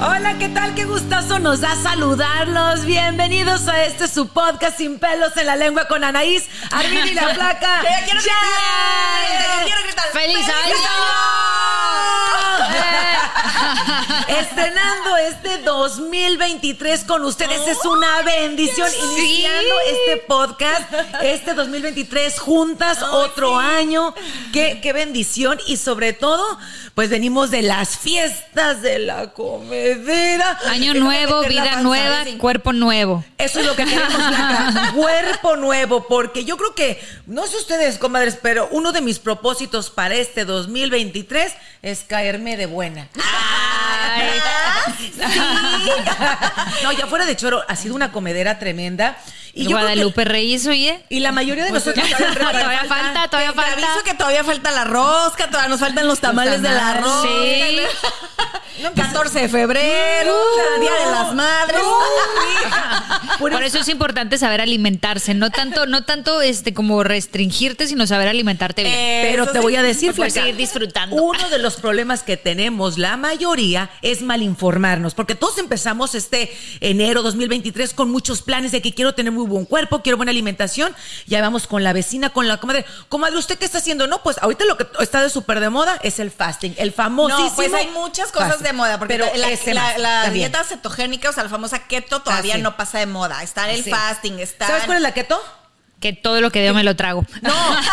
Hola, ¿qué tal? Qué gustazo nos da saludarlos. Bienvenidos a este su podcast Sin pelos en la lengua con Anaís, Armida y la Flaca. quiero gritar! quiero gritar! ¡Feliz año! Estrenando este 2023 con ustedes es una bendición. Iniciando este podcast, este 2023 juntas, otro año. Qué, qué bendición. Y sobre todo, pues venimos de las fiestas de la comedera. Año nuevo, la vida nueva, sí. cuerpo nuevo. Eso es lo que queremos, Blanca. Cuerpo nuevo, porque yo creo que, no sé ustedes, comadres, pero uno de mis propósitos para este 2023 es caerme de buena. Sí. No, ya fuera de choro, ha sido una comedera tremenda. Y yo creo que- Guadalupe Reyes, oye. y la mayoría de Pues, nosotros todavía falta, todavía Te falta. aviso que todavía falta la rosca, todavía nos faltan los tamales del tamales, arroz. sí. 14 de febrero, Día de las Madres. Por eso es importante saber alimentarse, no tanto, no tanto este como restringirte, sino saber alimentarte bien. Pero te sí, voy a decir, Flaca, seguir disfrutando. Uno de los problemas que tenemos, la mayoría, es mal informarnos. Porque todos empezamos este enero 2023 con muchos planes de que quiero tener muy buen cuerpo, quiero buena alimentación. Ya vamos con la vecina, con la comadre. Comadre, ¿usted qué está haciendo? No, pues ahorita lo que está de súper de moda es el fasting, el famosísimo. No, pues hay muchas cosas fasting. de moda, porque Pero la, la- dieta cetogénica, o sea, la famosa keto, todavía Ah, sí. no pasa de moda. Está el Sí. fasting, está... ¿Sabes cuál es la keto? Que todo lo que veo me lo trago. No,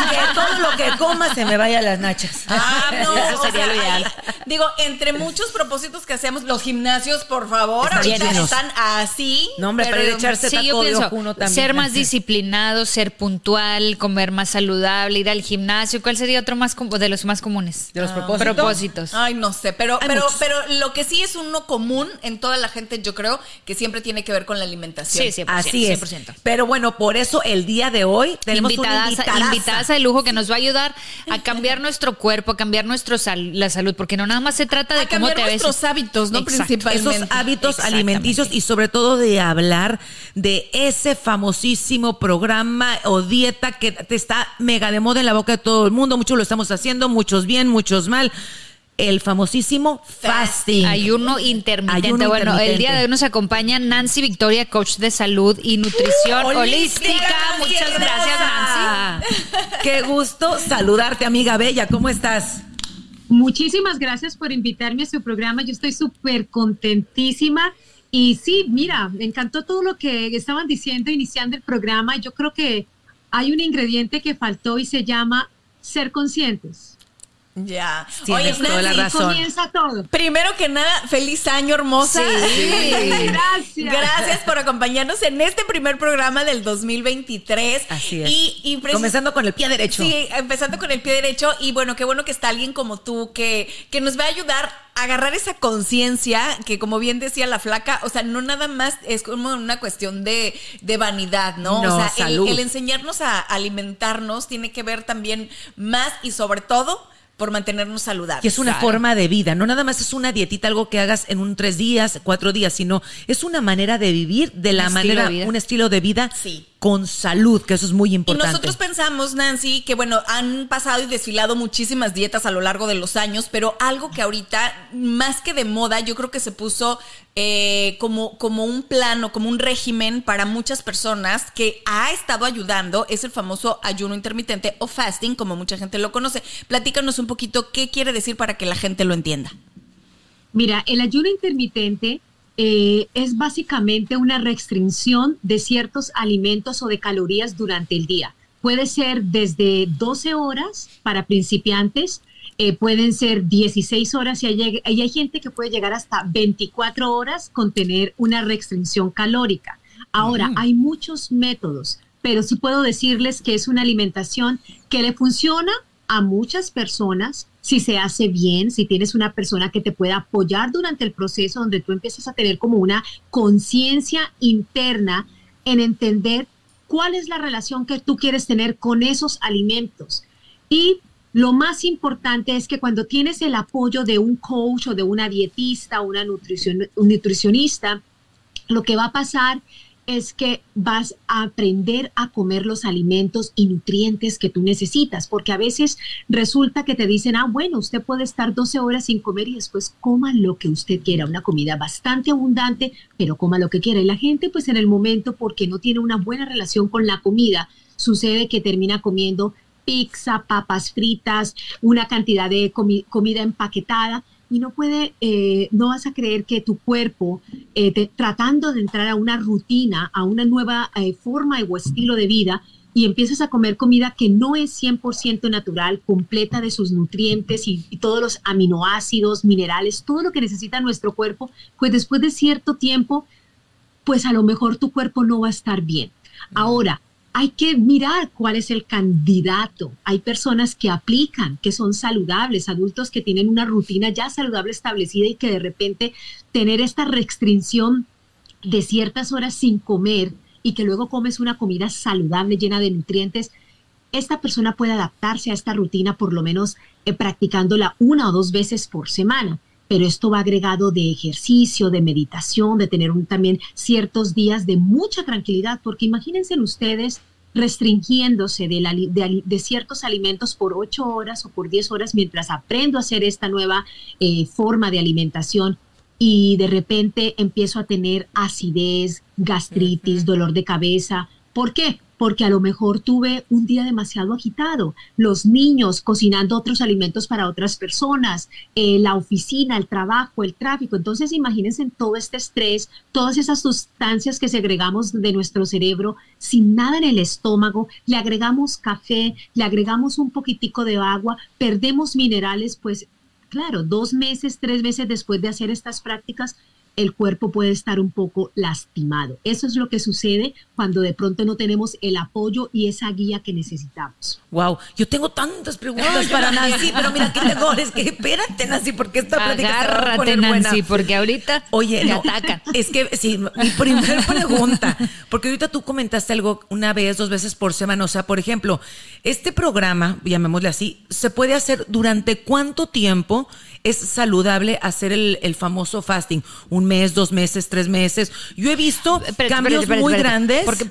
que todo lo que coma se me vaya a las nachas. Ah, no, Eso o sería sea, lo ideal. digo, entre muchos propósitos que hacemos, los gimnasios, por favor, Están ahorita llenos. están así. No, hombre, para ir a echarse Sí, yo taco de pienso ojuno también. ser más disciplinado, ser puntual, comer más saludable, ir al gimnasio. ¿Cuál sería otro más de los más comunes? ¿De los propósitos? Propósitos. Ay, no sé, pero, Hay pero, muchos. pero lo que sí es uno común en toda la gente, yo creo, que siempre tiene que ver con la alimentación. Sí, sí. 100%, Así es. 100%. Pero bueno, por eso el día de hoy tenemos una invitadas, invitadaza. invitadas de lujo que nos va a ayudar a cambiar nuestro cuerpo, a cambiar nuestro sal- la salud, porque no nada más se trata de A cómo cambiar te ves. nuestros hábitos, ¿no? Exacto. Principalmente. esos hábitos alimenticios y sobre todo de hablar de ese famosísimo programa o dieta que te está mega de moda en la boca de todo el mundo. Muchos lo estamos haciendo, muchos bien, muchos mal. El famosísimo fasting. Ayuno intermitente. Ayuno bueno, el día de hoy nos acompaña Nancy Victoria, coach de salud y nutrición ¡Uh! holística. Muchas gracias, Nancy. Qué gusto saludarte, amiga bella. ¿Cómo estás? Muchísimas gracias por invitarme a su programa. Yo estoy súper contentísima. Y sí, mira, me encantó todo lo que estaban diciendo iniciando el programa. Yo creo que hay un ingrediente que faltó y se llama ser conscientes. Ya. Tienes Oye, toda la razón. Comienza todo. Primero que nada, feliz año, hermosa. Gracias. Gracias por acompañarnos en este primer programa del 2023. Así es. Y, y Comenzando con el pie derecho. Sí, empezando con el pie derecho. Y bueno, qué bueno que está alguien como tú que, que nos va a ayudar a agarrar esa conciencia que, como bien decía la flaca, o sea, no nada más es como una cuestión de, de vanidad, ¿no? No, o sea, el enseñarnos a alimentarnos tiene que ver también más y sobre todo por mantenernos saludables. Y es una forma de vida, no nada más es una dietita, algo que hagas en un tres días, cuatro días, sino es una manera de vivir de la Un estilo manera, de un estilo de vida Sí. con salud, que eso es muy importante. Y nosotros pensamos, Nancy, que bueno, han pasado y desfilado muchísimas dietas a lo largo de los años, pero algo que ahorita, más que de moda, yo creo que se puso eh, como, como un plano, como un régimen para muchas personas que ha estado ayudando, es el famoso ayuno intermitente o fasting, como mucha gente lo conoce. Platícanos un poquito qué quiere decir para que la gente lo entienda. Mira, el ayuno intermitente eh, es básicamente una restricción de ciertos alimentos o de calorías durante el día. Puede ser desde 12 horas para principiantes, eh, pueden ser 16 horas y hay, hay, gente que puede llegar hasta 24 horas con tener una restricción calórica. Ahora, hay muchos métodos, pero sí puedo decirles que es una alimentación que le funciona a muchas personas si se hace bien, si tienes una persona que te pueda apoyar durante el proceso donde tú empiezas a tener como una conciencia interna en entender cuál es la relación que tú quieres tener con esos alimentos. Y lo más importante es que cuando tienes el apoyo de un coach o de una dietista o una nutrición, un nutricionista, lo que va a pasar es que vas a aprender a comer los alimentos y nutrientes que tú necesitas, porque a veces resulta que te dicen, ah, bueno, usted puede estar 12 horas sin comer y después coma lo que usted quiera, una comida bastante abundante, pero coma lo que quiera. Y la gente, pues en el momento, porque no tiene una buena relación con la comida, sucede que termina comiendo pizza, papas fritas, una cantidad de comida empaquetada y no puede, eh, no vas a creer que tu cuerpo, eh, tratando de entrar a una rutina, a una nueva eh, forma o estilo de vida, y empiezas a comer comida que no es 100% natural, completa de sus nutrientes y, y, todos los aminoácidos, minerales, todo lo que necesita nuestro cuerpo, pues después de cierto tiempo, pues a lo mejor tu cuerpo no va a estar bien. Ahora, hay que mirar cuál es el candidato. Hay personas que aplican, que son saludables, adultos que tienen una rutina ya saludable establecida y que de repente tener esta restricción de ciertas horas sin comer y que luego comes una comida saludable llena de nutrientes, esta persona puede adaptarse a esta rutina por lo menos eh, practicándola una o dos veces por semana pero esto va agregado de ejercicio, de meditación, de tener un, también ciertos días de mucha tranquilidad, porque imagínense ustedes restringiéndose de, de, ciertos alimentos por ocho horas o por diez horas mientras aprendo a hacer esta nueva eh, forma de alimentación y de repente empiezo a tener acidez, gastritis, dolor de cabeza. ¿Por qué? Porque a lo mejor tuve un día demasiado agitado, los niños cocinando otros alimentos para otras personas, eh, la oficina, el trabajo, el tráfico. Entonces imagínense todo este estrés, todas esas sustancias que segregamos de nuestro cerebro sin nada en el estómago, le agregamos café, le agregamos un poquitico de agua, perdemos minerales, pues claro, dos meses, tres meses después de hacer estas prácticas, el cuerpo puede estar un poco lastimado. Eso es lo que sucede cuando de pronto no tenemos el apoyo y esa guía que necesitamos. Wow, yo tengo tantas preguntas para Nancy, pero mira qué mejor es que espérate Nancy, porque esta plática Agárrate, Nancy, porque ahorita Oye, te atacan. Es que sí, mi primera pregunta, porque ahorita tú comentaste algo una vez, dos veces por semana, o sea, por ejemplo, este programa, llamémosle así, se puede hacer durante cuánto tiempo es saludable hacer el, el famoso fasting, un mes, dos meses, tres meses. Yo he visto cambios muy grandes. Porque,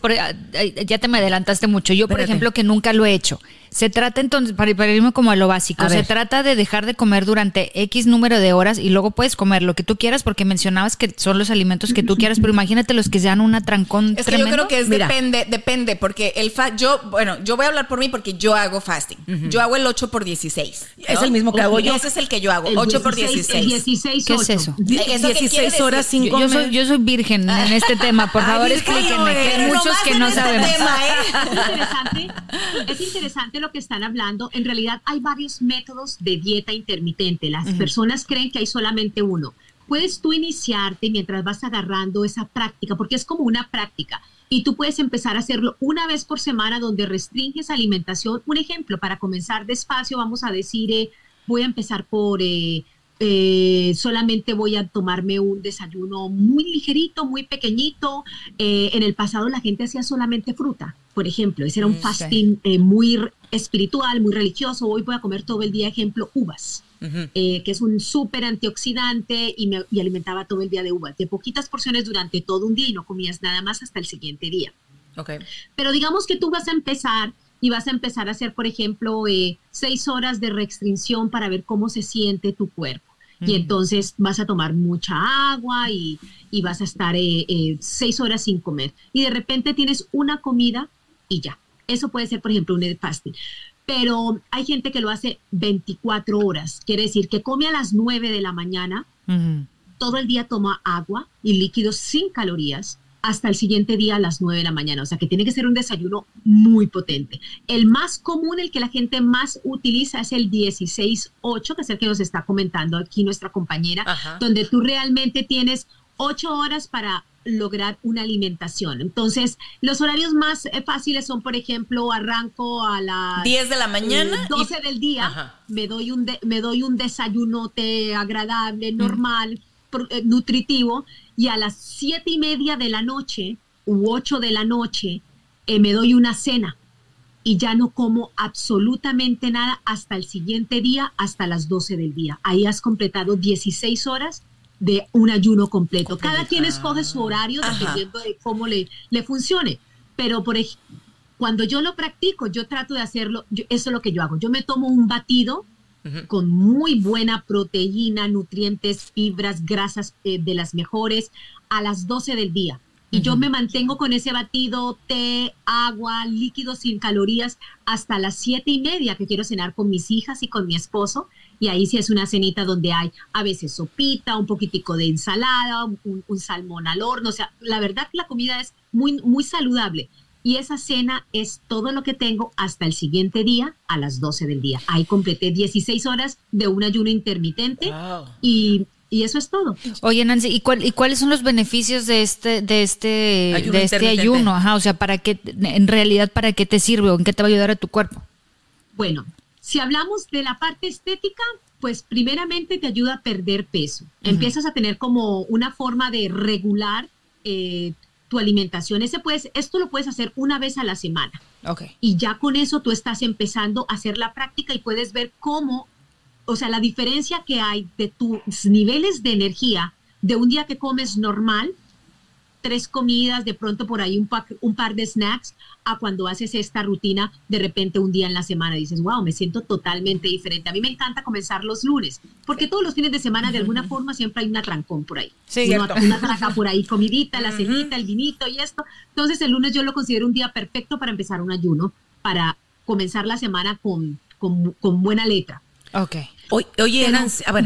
ya te me adelantaste mucho. Yo, por ejemplo, que nunca lo he hecho. Se trata entonces, para, irme como a lo básico, se trata de dejar de comer durante X número de horas y luego puedes comer lo que tú quieras porque mencionabas que son los alimentos que tú quieras, pero imagínate los que sean una trancón es Que yo creo que es depende, depende, porque el fa yo, bueno, yo voy a hablar por mí porque yo hago fasting. Yo hago el 8 por 16. Es el mismo que hago yo. Ese es el que yo hago, 8 por 16. 16 ¿Qué es eso? 16 horas sin yo, comer. Yo soy, yo soy virgen en este tema, por favor, explíquenme, que hay muchos que no este sabemos. ¿eh? es, interesante, es interesante lo que están hablando. En realidad hay varios métodos de dieta intermitente. Las personas creen que hay solamente uno. Puedes tú iniciarte mientras vas agarrando esa práctica, porque es como una práctica. Y tú puedes empezar a hacerlo una vez por semana donde restringes alimentación. Un ejemplo, para comenzar despacio, vamos a decir, eh, voy a empezar por... Eh, eh, solamente voy a tomarme un desayuno muy ligerito, muy pequeñito. Eh, en el pasado la gente hacía solamente fruta, por ejemplo. Ese era un mm, fasting eh, muy espiritual, muy religioso. Hoy voy a comer todo el día, ejemplo, uvas. que es un súper antioxidante y me y alimentaba todo el día de uvas, de poquitas porciones durante todo un día y no comías nada más hasta el siguiente día. Pero digamos que tú vas a empezar y vas a empezar a hacer, por ejemplo, eh, seis horas de restricción para ver cómo se siente tu cuerpo. Y entonces vas a tomar mucha agua y, vas a estar eh, eh, seis horas sin comer. Y de repente tienes una comida y ya. Eso puede ser, por ejemplo, un fasting. Pero hay gente que lo hace 24 horas. Quiere decir que come a las 9 de la mañana, todo el día toma agua y líquidos sin calorías hasta el siguiente día a las 9 de la mañana. O sea que tiene que ser un desayuno muy potente. El más común, el que la gente más utiliza es el 16-8, que es el que nos está comentando aquí nuestra compañera, donde tú realmente tienes 8 horas para lograr una alimentación. Entonces, los horarios más eh, fáciles son, por ejemplo, arranco a las 10 de la mañana, 12 eh, del día, me doy un me doy un desayunote agradable, normal, eh, nutritivo y a las siete y media de la noche u ocho de la noche eh, me doy una cena y ya no como absolutamente nada hasta el siguiente día, hasta las 12 del día. Ahí has completado 16 horas de un ayuno completo. Cada quien escoge su horario dependiendo de cómo le, le funcione. Pero por cuando yo lo practico, yo trato de hacerlo, eso es lo que yo hago. Yo me tomo un batido con muy buena proteína, nutrientes, fibras, grasas eh, de las mejores a las 12 del día. Y yo me mantengo con ese batido, té, agua, líquidos sin calorías hasta las siete y media que quiero cenar con mis hijas y con mi esposo. Y ahí sí es una cenita donde hay a veces sopita, un poquitico de ensalada, un, un salmón al horno. O sea, la verdad que la comida es muy, muy saludable y esa cena es todo lo que tengo hasta el siguiente día a las 12 del día. Ahí completé 16 horas de un ayuno intermitente y, eso es todo. Oye, Nancy, ¿y, cuál, ¿y, cuáles son los beneficios de este de este ayuno de este ayuno? Ajá, o sea, para qué en realidad para qué te sirve o en qué te va a ayudar a tu cuerpo? Bueno, si hablamos de la parte estética, pues primeramente te ayuda a perder peso. Empiezas a tener como una forma de regular eh, tu alimentación. Ese puedes, esto lo puedes hacer una vez a la semana. Okay. Y ya con eso tú estás empezando a hacer la práctica y puedes ver cómo, o sea, la diferencia que hay de tus niveles de energía de un día que comes normal tres comidas, de pronto por ahí un, un par de snacks, a cuando haces esta rutina de repente un día en la semana dices, wow, me siento totalmente diferente. A mí me encanta comenzar los lunes, porque todos los fines de semana de alguna forma siempre hay una trancón por ahí. Sí, una, una traca por ahí, comidita, la cenita, el vinito y esto. Entonces el lunes yo lo considero un día perfecto para empezar un ayuno, para comenzar la semana con, con, buena letra. Ok. Oye,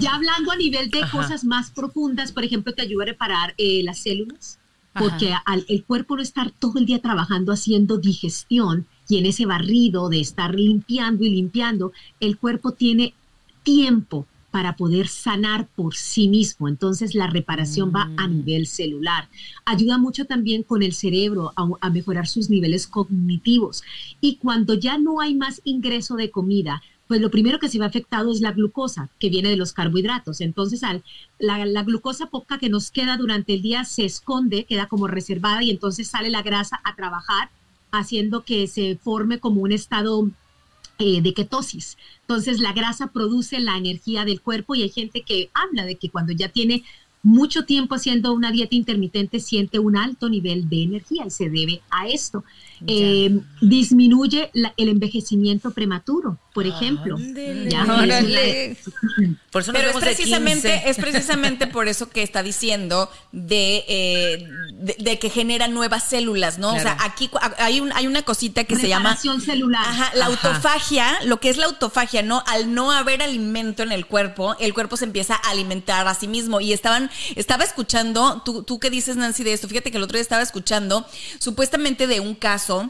ya hablando a nivel de cosas más profundas, por ejemplo, te ayuda a reparar eh, las células, porque al el cuerpo no estar todo el día trabajando haciendo digestión y en ese barrido de estar limpiando y limpiando, el cuerpo tiene tiempo para poder sanar por sí mismo. Entonces la reparación va a mm. nivel celular. Ayuda mucho también con el cerebro a, a, mejorar sus niveles cognitivos. Y cuando ya no hay más ingreso de comida, pues lo primero que se ve afectado es la glucosa, que viene de los carbohidratos. Entonces, al, la, glucosa poca que nos queda durante el día se esconde, queda como reservada y entonces sale la grasa a trabajar, haciendo que se forme como un estado eh, de ketosis. Entonces, la grasa produce la energía del cuerpo y hay gente que habla de que cuando ya tiene mucho tiempo haciendo una dieta intermitente siente un alto nivel de energía y se debe a esto. Eh, disminuye el envejecimiento prematuro, por ejemplo. Por eso Pero es precisamente, es precisamente por eso que está diciendo de, eh, de, que genera nuevas células, ¿no? O sea, aquí hay, un, hay una cosita que se llama... celular. la autofagia, lo que es la autofagia, ¿no? Al no haber alimento en el cuerpo, el cuerpo se empieza a alimentar a sí mismo. Y estaban, estaba escuchando, tú, tú qué dices, Nancy, de esto, fíjate que el otro día estaba escuchando supuestamente de un caso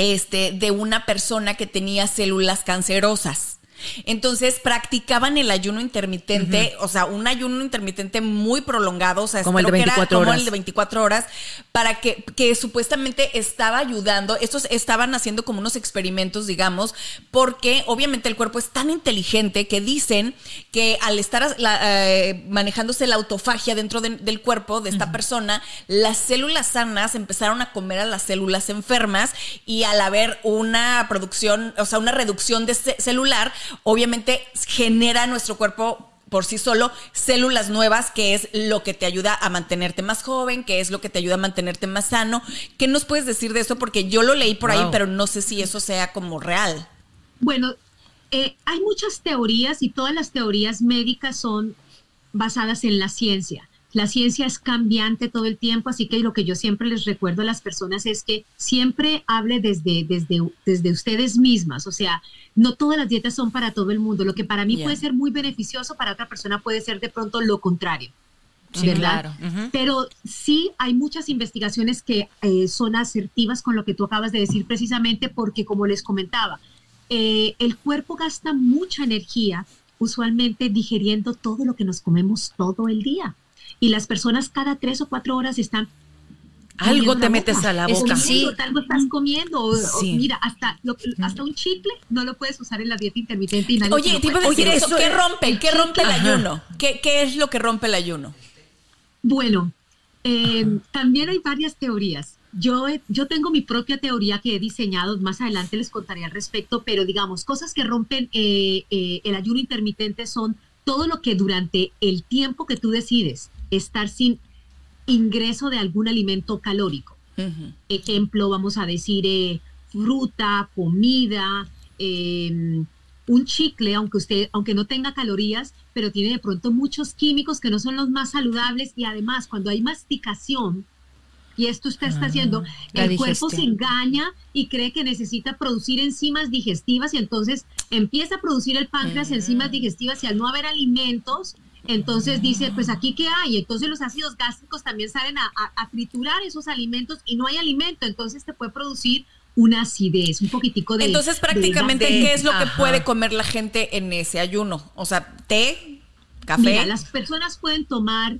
este, de una persona que tenía células cancerosas. Entonces practicaban el ayuno intermitente, o sea, un ayuno intermitente muy prolongado, o sea, como el de 24 horas. Como el de 24 horas, para que, que supuestamente estaba ayudando. Estos estaban haciendo como unos experimentos, digamos, porque obviamente el cuerpo es tan inteligente que dicen que al estar eh, manejándose la autofagia dentro del cuerpo de esta persona, las células sanas empezaron a comer a las células enfermas y al haber una producción, o sea, una reducción de celular, obviamente genera nuestro cuerpo por sí solo células nuevas, que es lo que te ayuda a mantenerte más joven, que es lo que te ayuda a mantenerte más sano. ¿Qué nos puedes decir de eso? Porque yo lo leí por ahí, pero no sé si eso sea como real. Bueno, eh, hay muchas teorías y todas las teorías médicas son basadas en la ciencia. La ciencia es cambiante todo el tiempo, así que lo que yo siempre les recuerdo a las personas es que siempre hable desde, desde, desde ustedes mismas. O sea, no todas las dietas son para todo el mundo. Lo que para mí puede ser muy beneficioso, para otra persona puede ser de pronto lo contrario. ¿verdad? Pero sí hay muchas investigaciones que eh, son asertivas con lo que tú acabas de decir precisamente porque, como les comentaba, eh, el cuerpo gasta mucha energía usualmente digiriendo todo lo que nos comemos todo el día y las personas cada tres o cuatro horas están algo te metes a la boca. Sí. Algo estás comiendo. mira, hasta, hasta un chicle no lo puedes usar en la dieta intermitente. Y oye, tipo decir eso, ¿qué rompe? ¿Qué rompe el ayuno? ¿Qué, ¿Qué, es lo que rompe el ayuno? Bueno, eh, también hay varias teorías. Yo, yo tengo mi propia teoría que he diseñado, más adelante les contaré al respecto, pero digamos, cosas que rompen eh, eh, el ayuno intermitente son todo lo que durante el tiempo que tú decides estar sin ingreso de algún alimento calórico. Ejemplo, vamos a decir eh, fruta, comida, em, un chicle, aunque usted, aunque no tenga calorías, pero tiene de pronto muchos químicos que no son los más saludables y además cuando hay masticación, y esto usted está haciendo, ah, el cuerpo se engaña y cree que necesita producir enzimas digestivas y entonces empieza a producir el páncreas enzimas digestivas y al no haber alimentos, entonces dice, pues aquí qué hay. Entonces los ácidos gástricos también salen a, triturar esos alimentos y no hay alimento. Entonces te puede producir una acidez, un poquitico de... Entonces prácticamente, ¿qué es lo que puede comer la gente en ese ayuno? O sea, té, café. Mira, las personas pueden tomar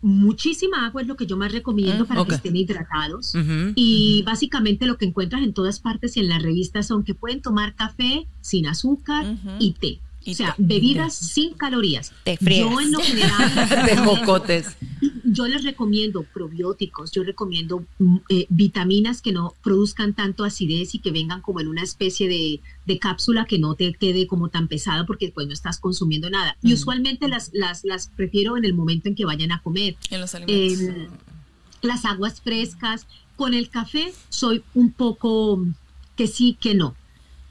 muchísima agua es lo que yo más recomiendo mm, para que estén hidratados. Y básicamente lo que encuentras en todas partes y en las revistas son que pueden tomar café sin azúcar y té o sea, bebidas sin calorías. Te yo en lo general de jocotes. Yo les recomiendo probióticos, yo recomiendo mm, eh, vitaminas que no produzcan tanto acidez y que vengan como en una especie de, cápsula que no te quede como tan pesada porque pues no estás consumiendo nada. Y mm. usualmente las, las, las prefiero en el momento en que vayan a comer. En los alimentos. Em, las aguas frescas. Con el café soy un poco que sí, que no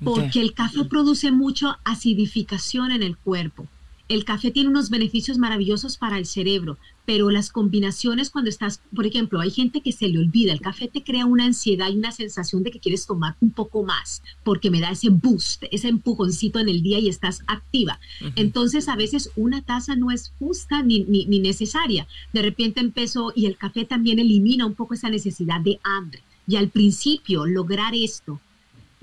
porque el café produce mucha acidificación en el cuerpo. El café tiene unos beneficios maravillosos para el cerebro, pero las combinaciones cuando estás, por ejemplo, hay gente que se le olvida, el café te crea una ansiedad y una sensación de que quieres tomar un poco más, porque me da ese boost, ese empujoncito en el día y estás activa. Entonces, a veces una taza no es justa ni, ni, ni necesaria. De repente empezó y el café también elimina un poco esa necesidad de hambre. Y al principio, lograr esto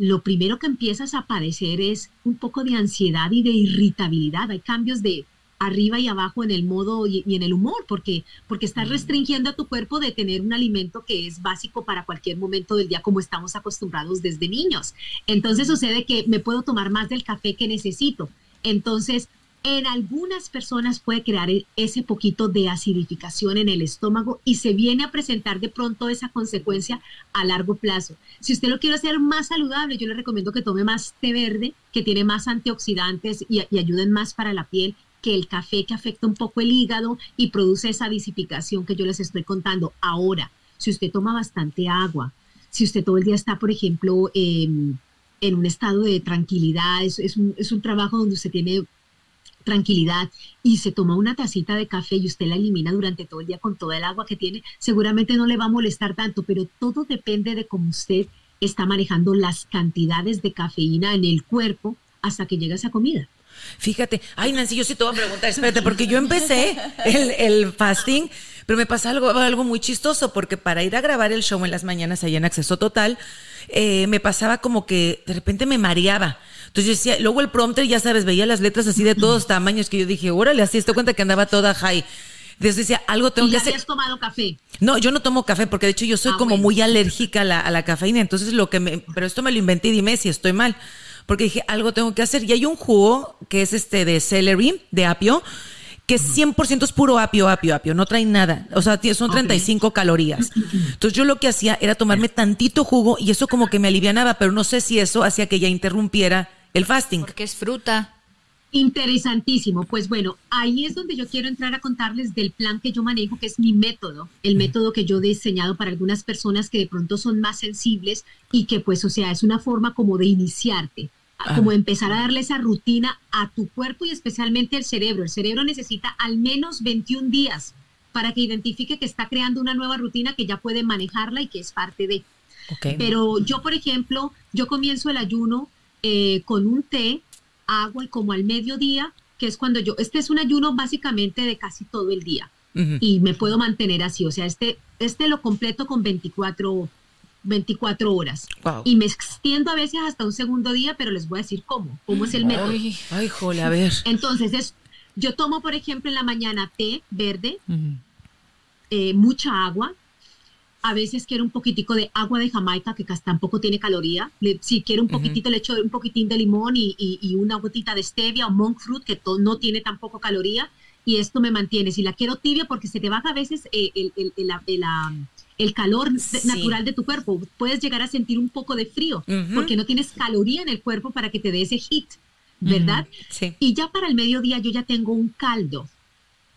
lo primero que empiezas a padecer es un poco de ansiedad y de irritabilidad. Hay cambios de arriba y abajo en el modo y, en el humor, porque, porque estás restringiendo a tu cuerpo de tener un alimento que es básico para cualquier momento del día, como estamos acostumbrados desde niños. Entonces sucede que me puedo tomar más del café que necesito. Entonces en algunas personas puede crear e-, ese poquito de acidificación en el estómago y se viene a presentar de pronto esa consecuencia a largo plazo. Si usted lo quiere hacer más saludable, yo le recomiendo que tome más té verde, que tiene más antioxidantes y, ayuden más para la piel que el café que afecta un poco el hígado y produce esa disificación que yo les estoy contando. Ahora, si usted toma bastante agua, si usted todo el día está, por ejemplo, en un estado de tranquilidad, es, un, es un trabajo donde usted tiene tranquilidad y se toma una tacita de café y usted la elimina durante todo el día con toda el agua que tiene, seguramente no le va a molestar tanto, pero todo depende de cómo usted está manejando las cantidades de cafeína en el cuerpo hasta que llega esa comida. Fíjate, ay Nancy, yo sí te voy a preguntar, espérate, porque yo empecé el, el fasting, pero me pasa algo, algo muy chistoso, porque para ir a grabar el show en las mañanas allá en Acceso Total, eh, me pasaba como que de repente me mareaba. Entonces yo decía, luego el prompter, ya sabes, veía las letras así de todos tamaños que yo dije, órale, así estoy cuenta que andaba toda high. Entonces decía, algo tengo ¿Y que hacer. ¿Has tomado café? No, yo no tomo café porque de hecho yo soy ah, como muy alérgica a la, a la, cafeína. Entonces lo que me, pero esto me lo inventé y dime si estoy mal. Porque dije, algo tengo que hacer. Y hay un jugo que es este de celery, de apio, que 100% es puro apio, apio, apio, no trae nada. O sea, son 35 calorías. Entonces yo lo que hacía era tomarme tantito jugo y eso como que me alivianaba, pero no sé si eso hacía que ya interrumpiera el fasting. Porque es fruta. Interesantísimo. Pues bueno, ahí es donde yo quiero entrar a contarles del plan que yo manejo, que es mi método, el método que yo he diseñado para algunas personas que de pronto son más sensibles y que pues, o sea, es una forma como de iniciarte, como empezar a darle esa rutina a tu cuerpo y especialmente al cerebro. El cerebro necesita al menos 21 días para que identifique que está creando una nueva rutina que ya puede manejarla y que es parte de. Pero yo, por ejemplo, yo comienzo el ayuno eh, con un té agua y como al mediodía, que es cuando yo, este es un ayuno básicamente de casi todo el día. Y me puedo mantener así, o sea, este, este lo completo con 24, 24 horas. Y me extiendo a veces hasta un segundo día, pero les voy a decir cómo, cómo es el método. Ay, jole, a ver. Entonces, es, yo tomo, por ejemplo, en la mañana té verde, eh, mucha agua, a veces quiero un poquitico de agua de Jamaica, que tampoco tiene caloría. si quiero un poquitito, le echo un poquitín de limón y, una gotita de stevia o monk fruit, que no tiene tampoco caloría. Y esto me mantiene. Si la quiero tibia, porque se te baja a veces eh, el, calor natural de tu cuerpo. Puedes llegar a sentir un poco de frío, porque no tienes caloría en el cuerpo para que te dé ese heat, ¿verdad? sí. Y ya para el mediodía yo ya tengo un caldo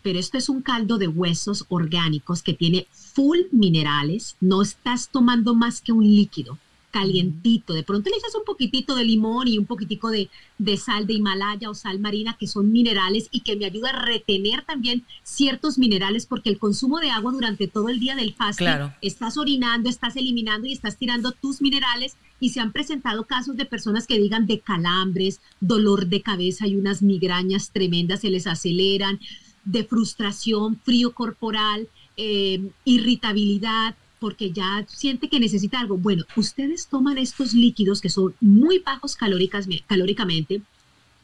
pero esto es un caldo de huesos orgánicos que tiene full minerales, no estás tomando más que un líquido calientito, de pronto le echas un poquitito de limón y un poquitico de, sal de Himalaya o sal marina, que son minerales y que me ayuda a retener también ciertos minerales, porque el consumo de agua durante todo el día del fasting, estás orinando, estás eliminando y estás tirando tus minerales y se han presentado casos de personas que digan de calambres, dolor de cabeza y unas migrañas tremendas, se les aceleran, de frustración, frío corporal, eh, irritabilidad, porque ya siente que necesita algo. Bueno, ustedes toman estos líquidos que son muy bajos calóricas, calóricamente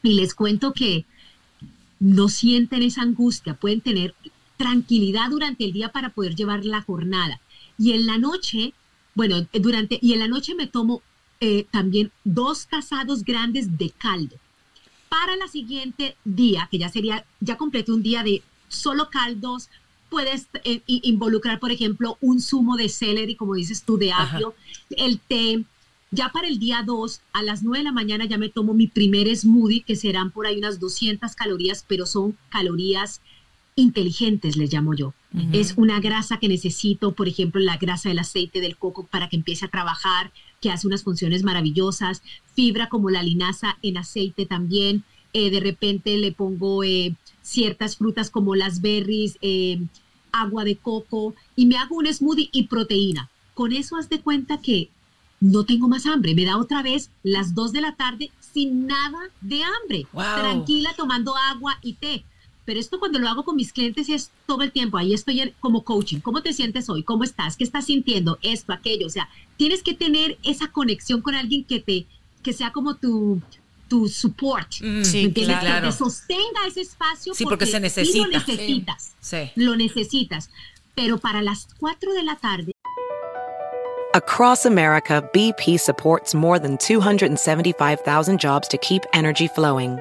y les cuento que no sienten esa angustia, pueden tener tranquilidad durante el día para poder llevar la jornada. Y en la noche, bueno, durante, y en la noche me tomo eh, también dos casados grandes de caldo para la siguiente día, que ya sería, ya completé un día de solo caldos, puedes eh, involucrar, por ejemplo, un zumo de celery, como dices tú, de apio, el té. Ya para el día 2, a las 9 de la mañana ya me tomo mi primer smoothie, que serán por ahí unas 200 calorías, pero son calorías inteligentes, les llamo yo. Es una grasa que necesito, por ejemplo, la grasa del aceite del coco para que empiece a trabajar, que hace unas funciones maravillosas, fibra como la linaza en aceite también, eh, de repente le pongo eh, ciertas frutas como las berries, eh, agua de coco y me hago un smoothie y proteína. Con eso haz de cuenta que no tengo más hambre, me da otra vez las 2 de la tarde sin nada de hambre, tranquila tomando agua y té. Pero esto cuando lo hago con mis clientes es todo el tiempo, ahí estoy como coaching. ¿Cómo te sientes hoy? ¿Cómo estás? ¿Qué estás sintiendo? Esto, aquello. O sea, tienes que tener esa conexión con alguien que te, que sea como tu, tu support. Mm, sí, claro. Que te sostenga ese espacio. Sí, porque, se necesita. lo necesitas. Sí. Lo necesitas. Pero para las 4 de la tarde. Across America, BP supports more than 275,000 jobs to keep energy flowing.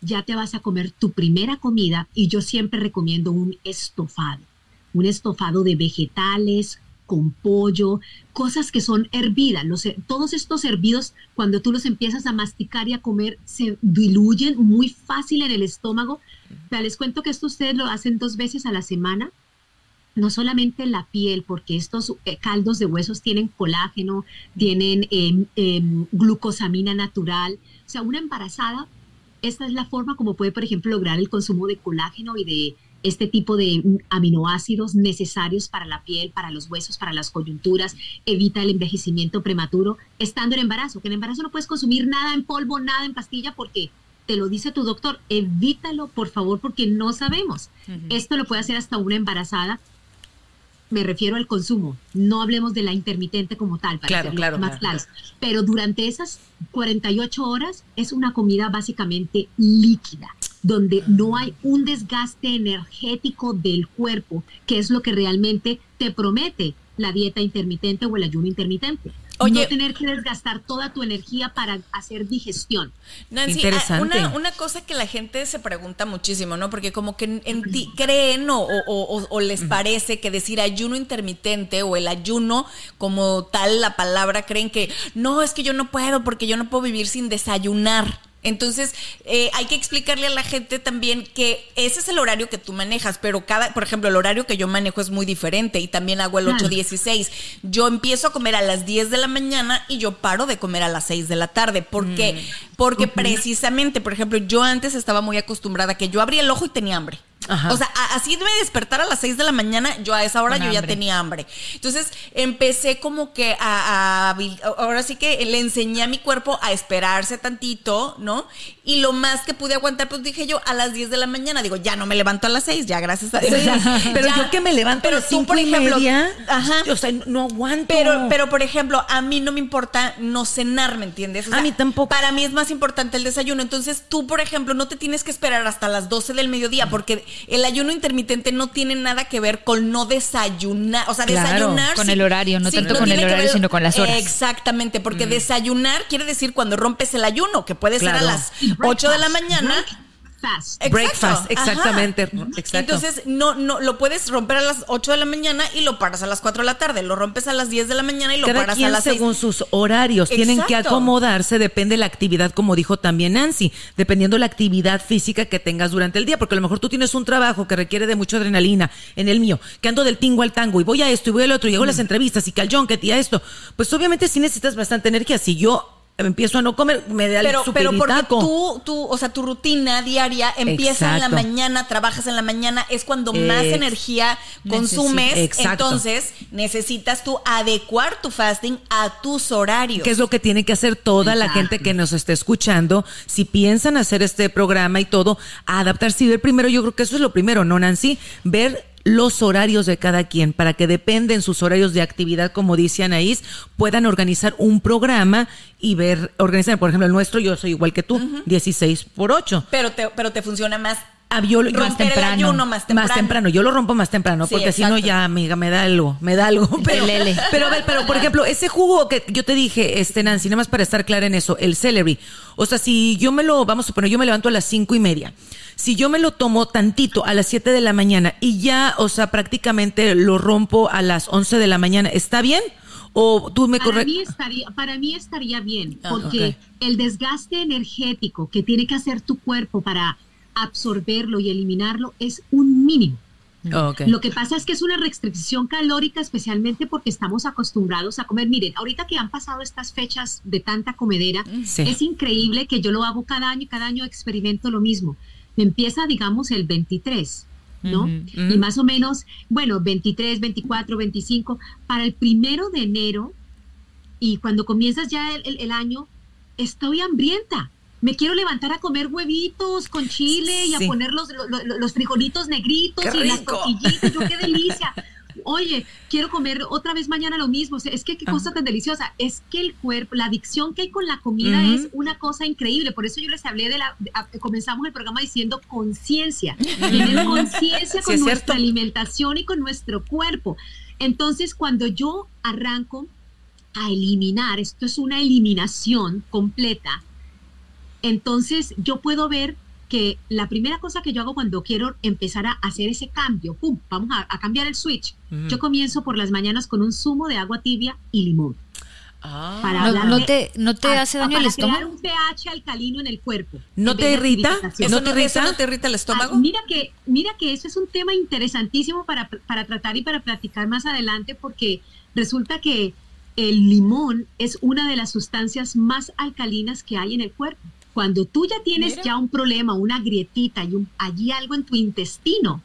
Ya te vas a comer tu primera comida y yo siempre recomiendo un estofado, un estofado de vegetales con pollo, cosas que son hervidas. todos estos hervidos, cuando tú los empiezas a masticar y a comer, se diluyen muy fácil en el estómago. les cuento que esto ustedes lo hacen dos veces a la semana. No solamente la piel, porque estos eh, caldos de huesos tienen colágeno, tienen em, em, glucosamina natural. O sea, una embarazada esta es la forma como puede, por ejemplo, lograr el consumo de colágeno y de este tipo de aminoácidos necesarios para la piel, para los huesos, para las coyunturas, evita el envejecimiento prematuro, estando en embarazo, que en embarazo no puedes consumir nada en polvo, nada en pastilla, porque te lo dice tu doctor, evítalo por favor porque no sabemos. Esto lo puede hacer hasta una embarazada. Me refiero al consumo, no hablemos de la intermitente como tal, para claro, claro, más claro. Pero durante esas 48 horas es una comida básicamente líquida, donde no hay un desgaste energético del cuerpo, que es lo que realmente te promete la dieta intermitente o el ayuno intermitente. Oye, no tener que desgastar toda tu energía para hacer digestión. Nancy, ah, Interesante. Una, cosa que la gente se pregunta muchísimo, ¿no? Porque como que en, ti creen o, o, les parece que decir ayuno intermitente o el ayuno como tal, la palabra, creen que no, es que yo no puedo porque yo no puedo vivir sin desayunar. Entonces, eh, hay que explicarle a la gente también que ese es el horario que tú manejas, pero cada, por ejemplo, el horario que yo manejo es muy diferente y también hago el 8-16. Yo empiezo a comer a las 10 de la mañana y yo paro de comer a las 6 de la tarde. ¿Por qué? Mm. Porque precisamente, por ejemplo, yo antes estaba muy acostumbrada a que yo abría el ojo y tenía hambre. O sea, así de despertar a las 6 de la mañana, yo a esa hora yo ya tenía hambre. Entonces empecé como que a, ahora sí que le enseñé a mi cuerpo a esperarse tantito, ¿no? Y lo más que pude aguantar, pues dije yo a las 10 de la mañana, digo, ya no me levanto a las 6, ya gracias a Dios. pero yo que me levanto a las 5 por ejemplo, media, ajá, o sea, no aguanto. Pero, pero por ejemplo, a mí no me importa no cenar, ¿me entiendes? a mí tampoco. Para mí es más importante el desayuno. Entonces tú, por ejemplo, no te tienes que esperar hasta las 12 del mediodía porque el ayuno intermitente no tiene nada que ver con no desayunar. O sea, desayunar. Con el horario, no tanto con el horario, sino con las horas. Exactamente, porque mm. desayunar quiere decir cuando rompes el ayuno, que puede ser a las 8 de la mañana. Breakfast, exactamente. Entonces, no, no, lo puedes romper a las 8 de la mañana y lo paras a las 4 de la tarde. Lo rompes a las 10 de la mañana y lo paras a las según sus horarios. Tienen que acomodarse, depende de la actividad, como dijo también Nancy, dependiendo de la actividad física que tengas durante el día. Porque a lo mejor tú tienes un trabajo que requiere de mucha adrenalina, en el mío, que ando del tingo al tango y voy a esto y voy al otro y hago las entrevistas y que al junket y a esto. Pues obviamente sí necesitas bastante energía. Si yo empiezo a no comer, me da pero, el Pero porque tú, tú, o sea, tu rutina diaria empieza en la mañana, trabajas en la mañana, es cuando más energía consumes. Entonces, necesitas tú adecuar tu fasting a tus horarios. Que es lo que tiene que hacer toda la gente que nos esté escuchando. Si piensan hacer este programa y todo, adaptarse y ver primero, yo creo que eso es lo primero, ¿no, Nancy? Ver los horarios de cada quien para que dependen sus horarios de actividad, como dice Anaís, puedan organizar un programa y ver, organizar, por ejemplo, el nuestro, yo soy igual que tú, 16 por 8. Pero te, pero te funciona más Ah, yo, más temprano. más temprano. Yo lo rompo más temprano, porque si no ya, amiga, me da algo, me da algo. Pero, pero, a ver, pero por ejemplo, ese jugo que yo te dije, este Nancy, nada más para estar clara en eso, el celery. O sea, si yo me lo, vamos a poner, yo me levanto a las cinco y media. Si yo me lo tomo tantito a las 7 de la mañana y ya, o sea, prácticamente lo rompo a las 11 de la mañana, ¿está bien? ¿O tú me para mí estaría Para mí estaría bien, ah, porque el desgaste energético que tiene que hacer tu cuerpo para absorberlo y eliminarlo es un mínimo. Oh, Lo que pasa es que es una restricción calórica, especialmente porque estamos acostumbrados a comer. Miren, ahorita que han pasado estas fechas de tanta comedera, es increíble que yo lo hago cada año y cada año experimento lo mismo empieza, digamos, el 23. ¿no? Y más o menos, bueno, 23, 24, 25, para el primero de enero, y cuando comienzas ya el, año, estoy hambrienta. Me quiero levantar a comer huevitos con chile y a poner los, los, frijolitos negritos y las tortillitas. Yo, qué delicia. oye, quiero comer otra vez mañana lo mismo. es que qué cosa tan deliciosa. Es que el cuerpo, la adicción que hay con la comida es una cosa increíble. Por eso yo les hablé de la, comenzamos el programa diciendo conciencia. Tener conciencia con nuestra alimentación y con nuestro cuerpo. Entonces, cuando yo arranco a eliminar, esto es una eliminación completa, entonces yo puedo ver que la primera cosa que yo hago cuando quiero empezar a hacer ese cambio, pum, vamos a, cambiar el switch, yo comienzo por las mañanas con un zumo de agua tibia y limón. Ah, para no, te, no te hace daño el estómago. Crear un pH alcalino en el cuerpo. ¿No te irrita? ¿No te irrita? ¿No te irrita el estómago? Ah, mira que, mira que eso es un tema interesantísimo para, para tratar y para platicar más adelante porque resulta que el limón es una de las sustancias más alcalinas que hay en el cuerpo Cuando tú ya tienes ya un problema, una grietita y un, allí algo en tu intestino,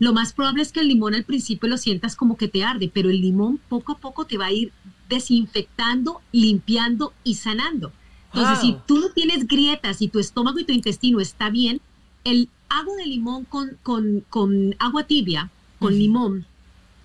lo más probable es que el limón al principio lo sientas como que te arde, pero el limón poco a poco te va a ir desinfectando, limpiando y sanando. Entonces, si tú no tienes grietas y tu estómago y tu intestino está bien, el agua de limón con, con, con agua tibia, con limón,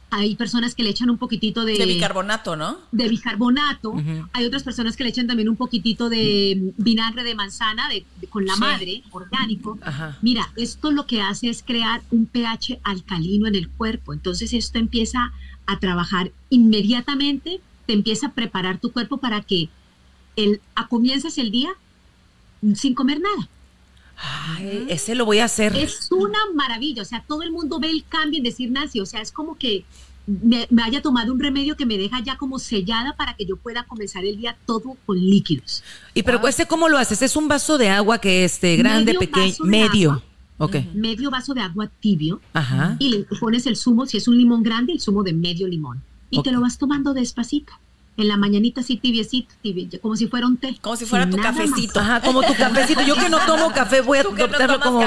hay personas que le echan un poquitito de... De bicarbonato, ¿no? De bicarbonato. Hay otras personas que le echan también un poquitito de vinagre de manzana de, con la madre, orgánico. Mira, esto lo que hace es crear un pH alcalino en el cuerpo. Entonces esto empieza a trabajar inmediatamente, te empieza a preparar tu cuerpo para que el, a comiences el día sin comer nada. Ay, ese lo voy a hacer. Es una maravilla, o sea, todo el mundo ve el cambio en decir Nancy, o sea, es como que me, haya tomado un remedio que me deja ya como sellada para que yo pueda comenzar el día todo con líquidos. Y pero ese cómo lo haces? Es un vaso de agua que este grande, pequeño, medio. Okay. Medio vaso de agua tibio Ajá. y le pones el zumo, si es un limón grande, el zumo de medio limón. Y te lo vas tomando despacito en la mañanita así tibiecito, como si fuera un té. Como si fuera tu cafecito. Ajá, como tu cafecito. Yo que no tomo café, voy a adoptarlo como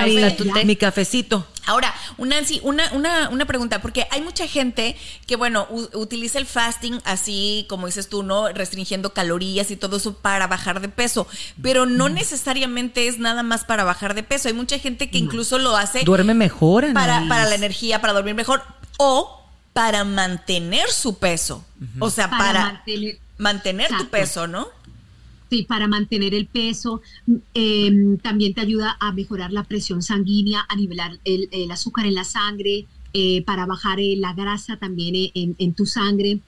mi, cafecito. Ahora, Nancy, una, una, una pregunta, porque hay mucha gente que, bueno, utiliza el fasting así, como dices tú, ¿no? Restringiendo calorías y todo eso para bajar de peso, pero no necesariamente es nada más para bajar de peso. Hay mucha gente que incluso lo hace... Duerme mejor, para, para la energía, para dormir mejor, o para mantener su peso. O sea, para, mantener, tu peso, ¿no? Sí, para mantener el peso. Em, también te ayuda a mejorar la presión sanguínea, a nivelar el, azúcar en la sangre, eh, para bajar eh, la grasa también eh, en, tu sangre.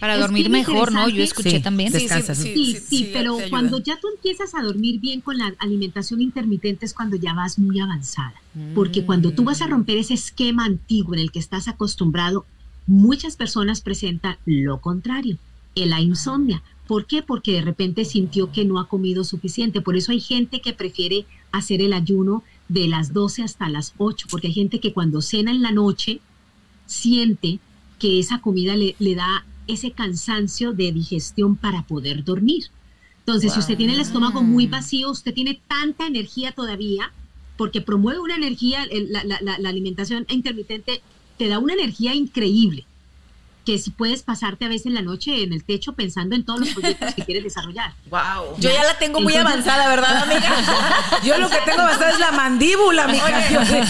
Para dormir mejor, ¿no? Yo escuché también. Sí, sí, sí, pero cuando ya tú empiezas a dormir bien con la alimentación intermitente es cuando ya vas muy avanzada. Porque cuando tú vas a romper ese esquema antiguo en el que estás acostumbrado, muchas personas presentan lo contrario, la insomnia. ¿Por qué? Porque de repente sintió que no ha comido suficiente. Por eso hay gente que prefiere hacer el ayuno de las 12 hasta las 8, porque hay gente que cuando cena en la noche siente que esa comida le, da ese cansancio de digestión para poder dormir. Entonces, si usted tiene el estómago muy vacío, usted tiene tanta energía todavía, porque promueve una energía, la, la alimentación intermitente te da una energía increíble que si puedes pasarte a veces la noche en el techo pensando en todos los proyectos que quieres desarrollar. Wow. Yo ya la tengo muy avanzada, ¿verdad, amiga? Yo lo que tengo avanzada es la mandíbula, amiga.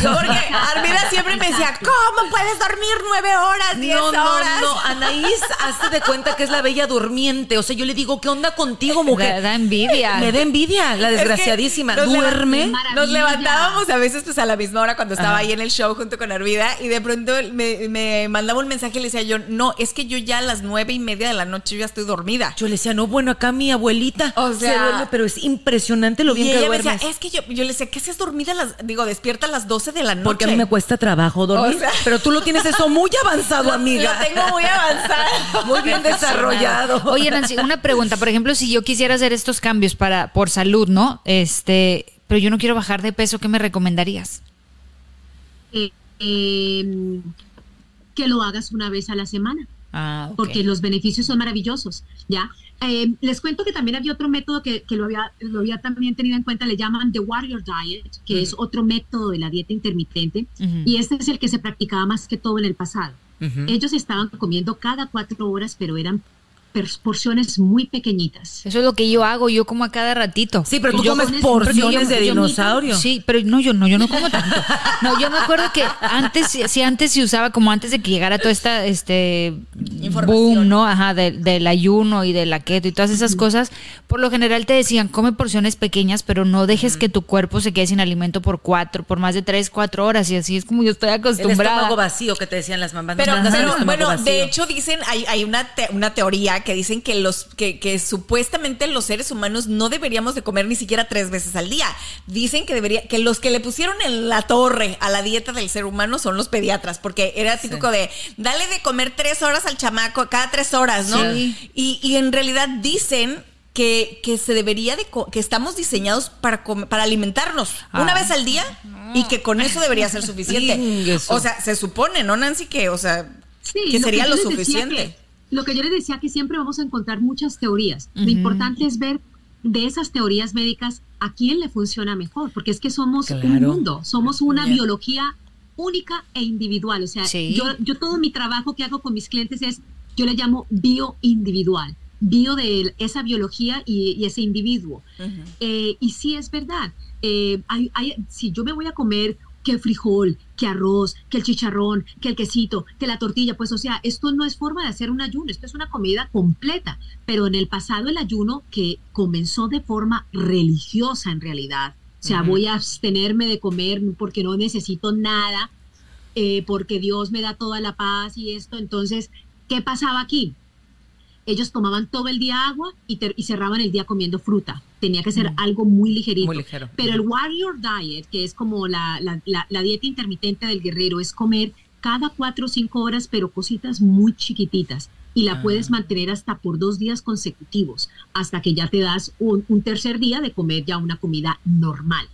porque Armida siempre me decía, ¿cómo puedes dormir nueve horas, diez no, horas? No, no, Anaís, hazte de cuenta que es la bella durmiente. O sea, yo le digo, ¿qué onda contigo, mujer? Me da envidia. Me da envidia, la desgraciadísima. Duerme. Nos levantábamos a veces pues a la misma hora cuando estaba ahí en el show junto con Armida y de pronto me, me mandaba un mensaje y le decía yo, no, es que yo ya a las nueve y media de la noche yo ya estoy dormida. Yo le decía, no, bueno, acá mi abuelita o sea, se duerme, pero es impresionante lo bien y que ella duermes. Me decía, es que yo, yo le decía, ¿qué seas dormida? las, digo, despierta a las doce de la noche. Porque a mí me cuesta trabajo dormir. pero tú lo tienes eso muy avanzado, amiga. Lo tengo muy avanzado. muy bien desarrollado. Oye, Nancy, una pregunta. Por ejemplo, si yo quisiera hacer estos cambios para, por salud, ¿no? Este, pero yo no quiero bajar de peso, ¿qué me recomendarías? Eh, que lo hagas una vez a la semana. Ah, porque los beneficios son maravillosos, ¿ya? Eh, les cuento que también había otro método que, lo, había, lo había también tenido en cuenta, le llaman The Warrior Diet, que es otro método de la dieta intermitente, y este es el que se practicaba más que todo en el pasado. Ellos estaban comiendo cada cuatro horas, pero eran porciones muy pequeñitas. Eso es lo que yo hago, yo como a cada ratito. Sí, pero tú comes porciones de dinosaurio. sí, pero no, yo no, yo no como tanto. No, yo me acuerdo que antes, si antes se usaba como antes de que llegara toda esta, este, boom, ¿no? Ajá, del ayuno y de la keto y todas esas cosas, por lo general te decían, come porciones pequeñas, pero no dejes que tu cuerpo se quede sin alimento por cuatro, por más de tres, cuatro horas, y así es como yo estoy acostumbrada. El estómago vacío que te decían las mamás. Pero, bueno, de hecho dicen, hay, hay una, una teoría que dicen que los que, que, supuestamente los seres humanos no deberíamos de comer ni siquiera tres veces al día. Dicen que debería, que los que le pusieron en la torre a la dieta del ser humano son los pediatras, porque era típico de dale de comer tres horas al chamaco cada tres horas, ¿no? Y, y en realidad dicen que, que, se debería de que estamos diseñados para para alimentarnos una ah. vez al día y que con eso debería ser suficiente. o sea, se supone, ¿no, Nancy? Que, o sea, que sería lo suficiente lo que yo les decía que siempre vamos a encontrar muchas teorías. Lo importante es ver de esas teorías médicas, ¿a quién le funciona mejor? Porque es que somos un mundo, somos una biología única e individual. O sea, yo, yo todo mi trabajo que hago con mis clientes es, yo le llamo bioindividual, bio de esa biología y, ese individuo. Eh, y sí es verdad, eh, si yo me voy a comer que el frijol, que arroz, que el chicharrón, que el quesito, que la tortilla, pues o sea, esto no es forma de hacer un ayuno, esto es una comida completa, pero en el pasado el ayuno que comenzó de forma religiosa en realidad, o sea, voy a abstenerme de comer porque no necesito nada, eh, porque Dios me da toda la paz y esto, entonces, ¿qué pasaba aquí? ellos tomaban todo el día agua y, cerraban el día comiendo fruta. Tenía que ser mm. algo muy ligerito. ligero. Pero el Warrior Diet, que es como la, dieta intermitente del guerrero, es comer cada cuatro o cinco horas, pero cositas muy chiquititas. Y la puedes ah. mantener hasta por dos días consecutivos, hasta que ya te das un, tercer día de comer ya una comida normal,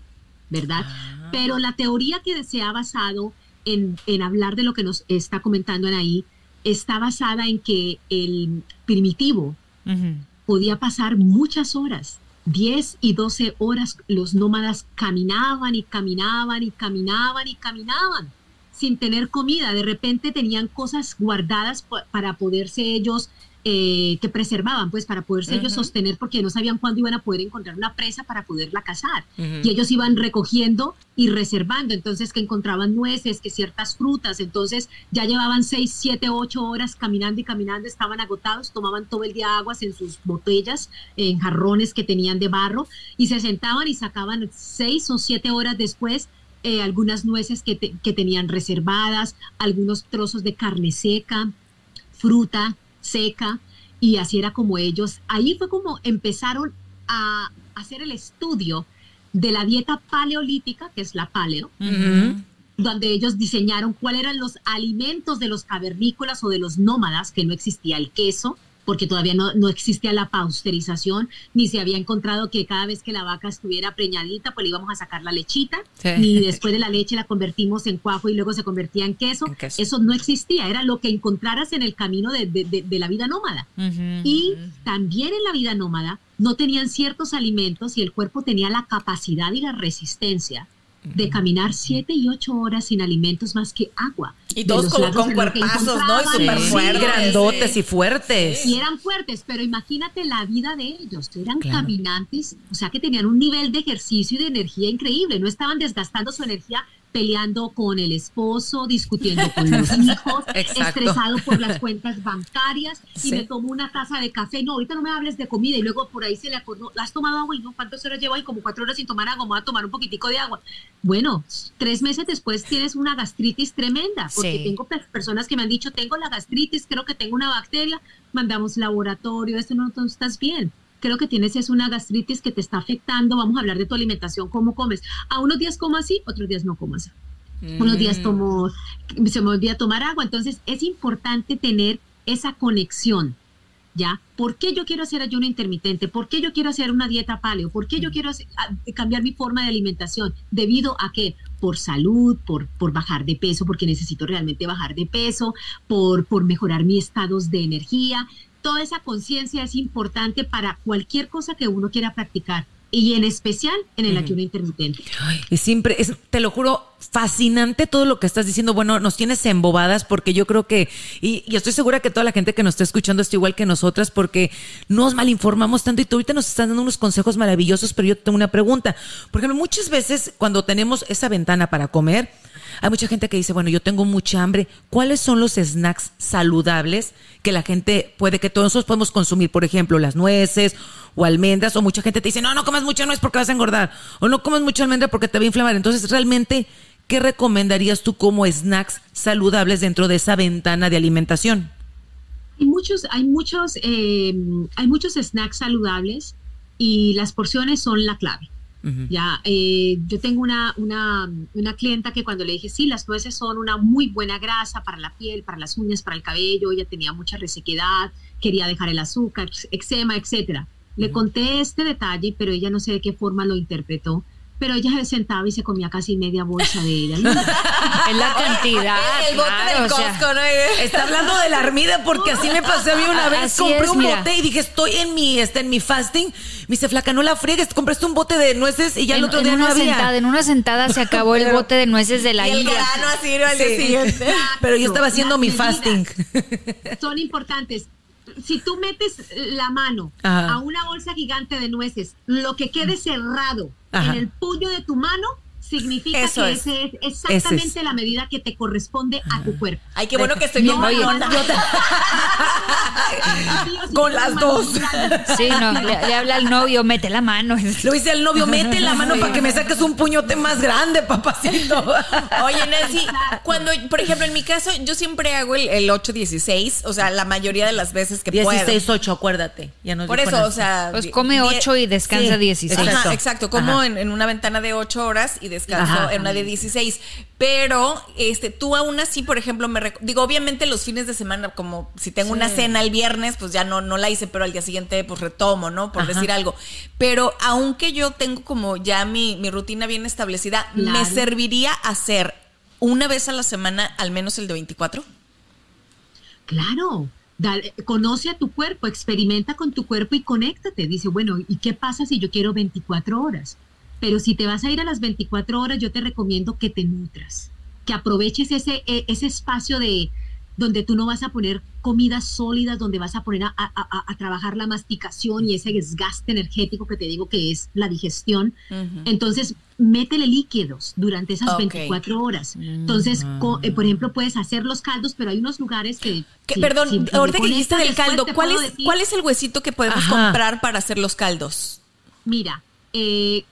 ¿verdad? Ah. Pero la teoría que se ha basado en, en hablar de lo que nos está comentando Anaí está basada en que el primitivo podía pasar muchas horas, 10 y 12 horas, los nómadas caminaban y caminaban y caminaban y caminaban sin tener comida. De repente tenían cosas guardadas para poderse ellos eh, que preservaban, pues para poderse ellos sostener, porque no sabían cuándo iban a poder encontrar una presa para poderla cazar. Y ellos iban recogiendo y reservando, entonces que encontraban nueces, que ciertas frutas, entonces ya llevaban seis, siete, ocho horas caminando y caminando, estaban agotados, tomaban todo el día aguas en sus botellas, en jarrones que tenían de barro, y se sentaban y sacaban seis o siete horas después eh, algunas nueces que, que tenían reservadas, algunos trozos de carne seca, fruta, seca, y así era como ellos, ahí fue como empezaron a hacer el estudio de la dieta paleolítica, que es la paleo, donde ellos diseñaron cuáles eran los alimentos de los cavernícolas o de los nómadas, que no existía el queso, porque todavía no, no, existía la pausterización, ni se había encontrado que cada vez que la vaca estuviera preñadita, pues le íbamos a sacar la lechita, ni después de la leche la convertimos en cuajo y luego se convertía en queso. Eso no existía, era lo que encontraras en el camino de, de, la vida nómada. Y también en la vida nómada no tenían ciertos alimentos y el cuerpo tenía la capacidad y la resistencia de caminar siete y ocho horas sin alimentos más que agua. Y todos con, cuerpazos, ¿no? Y súper fuertes. Grandotes y fuertes. Y eran fuertes, pero imagínate la vida de ellos. Eran caminantes, o sea que tenían un nivel de ejercicio y de energía increíble. No estaban desgastando su energía peleando con el esposo, discutiendo con los hijos, estresado por las cuentas bancarias y me tomo una taza de café. No, ahorita no me hables de comida y luego por ahí se le acordó, ¿has tomado agua? Y no, ¿cuántas horas llevo ahí? Como cuatro horas sin tomar agua, me voy a tomar un poquitico de agua. Bueno, tres meses después tienes una gastritis tremenda, porque tengo personas que me han dicho, tengo la gastritis, creo que tengo una bacteria, mandamos laboratorio, esto no, no estás bien creo que tienes es una gastritis que te está afectando, vamos a hablar de tu alimentación, cómo comes. A unos días como así, otros días no como así. Unos días mm. tomo, se me olvida tomar agua, entonces es importante tener esa conexión, ¿ya? ¿Por qué yo quiero hacer ayuno intermitente? ¿Por qué yo quiero hacer una dieta paleo? ¿Por qué yo quiero cambiar mi forma de alimentación? ¿Debido a qué? Por salud, por, por bajar de peso, porque necesito realmente bajar de peso, por, por mejorar mis estados de energía toda esa conciencia es importante para cualquier cosa que uno quiera practicar y en especial en el ayuno intermitente. es siempre, es, te lo juro, fascinante todo lo que estás diciendo. Bueno, nos tienes embobadas porque yo creo que, y, estoy segura que toda la gente que nos está escuchando está igual que nosotras porque nos malinformamos tanto y tú ahorita nos estás dando unos consejos maravillosos, pero yo tengo una pregunta. Por ejemplo, muchas veces cuando tenemos esa ventana para comer, hay mucha gente que dice, bueno, yo tengo mucha hambre. ¿Cuáles son los snacks saludables que la gente puede, que todos nosotros podemos consumir? Por ejemplo, las nueces o almendras. O mucha gente te dice, no, no comas mucha nuez porque vas a engordar. O no comas mucha almendra porque te va a inflamar. Entonces, realmente, ¿qué recomendarías tú como snacks saludables dentro de esa ventana de alimentación? Hay muchos, hay muchos, eh, hay muchos snacks saludables y las porciones son la clave. Ya, eh, yo tengo una, una, una, clienta que cuando le dije, sí, las nueces son una muy buena grasa para la piel, para las uñas, para el cabello, ella tenía mucha resequedad, quería dejar el azúcar, eczema, etcétera. Le conté este detalle, pero ella no sé de qué forma lo interpretó. Pero ella se sentaba y se comía casi media bolsa de ella. Es la cantidad. El bote claro, del o sea, Costco, ¿no? Está hablando de la armida porque así me pasé a mí una vez. Así compré es, un mira. bote y dije, estoy en mi, este, en mi fasting. Me dice, flaca, no la friegues. Compraste un bote de nueces y ya el en, otro en día no había. sentada, en una sentada se acabó el Pero- bote de nueces de la Y el India. grano así ¿no? Sí. siguiente. Pero yo estaba haciendo Las mi fasting. Son importantes. Si tú metes la mano Ajá. a una bolsa gigante de nueces, lo que quede cerrado Ajá. en el puño de tu mano significa Eso que es. ese es exactamente Ese es. la medida que te corresponde a tu cuerpo. Ay, qué bueno que estoy bien No, yo Con las dos. Sí, no, le, le habla al novio, mete la mano. Le dice al novio, mete la mano para que me saques un puñote más grande, papacito. Oye, Nancy, cuando, por ejemplo, en mi caso, yo siempre hago el, el 8-16, o sea, la mayoría de las veces que puedo. 16-8, acuérdate. Ya nos Por eso, Nancy. o sea. Pues come die- 8 y descansa Sí, 16. Ajá, Exacto. exacto, como Ajá. en, en una ventana de 8 horas y descanso Ajá. en una de 16. Pero este, tú aún así, por ejemplo, me digo, obviamente los fines de semana, como si tengo una cena el viernes, pues ya no, no la hice, pero al día siguiente pues retomo, ¿no? Por Ajá. decir algo. Pero aunque yo tengo como ya mi, mi rutina bien establecida, ¿me serviría hacer una vez a la semana al menos el de 24? Claro. Dale, conoce a tu cuerpo, experimenta con tu cuerpo y conéctate. Dice, bueno, ¿y qué pasa si yo quiero 24 horas? Pero si te vas a ir a las 24 horas, yo te recomiendo que te nutras, que aproveches ese, e- ese espacio de donde tú no vas a poner comidas sólidas, donde vas a poner a, a- a- trabajar la masticación y ese desgaste energético que te digo que es la digestión. Entonces, métele líquidos durante esas Ok. 24 horas. Entonces, co- eh, por ejemplo, puedes hacer los caldos, pero hay unos lugares que... Que- si- perdón, si- ahorita que dijiste del caldo, ¿cuál es, decir- ¿cuál es el huesito que podemos Ajá. comprar para hacer los caldos? Mira, eh,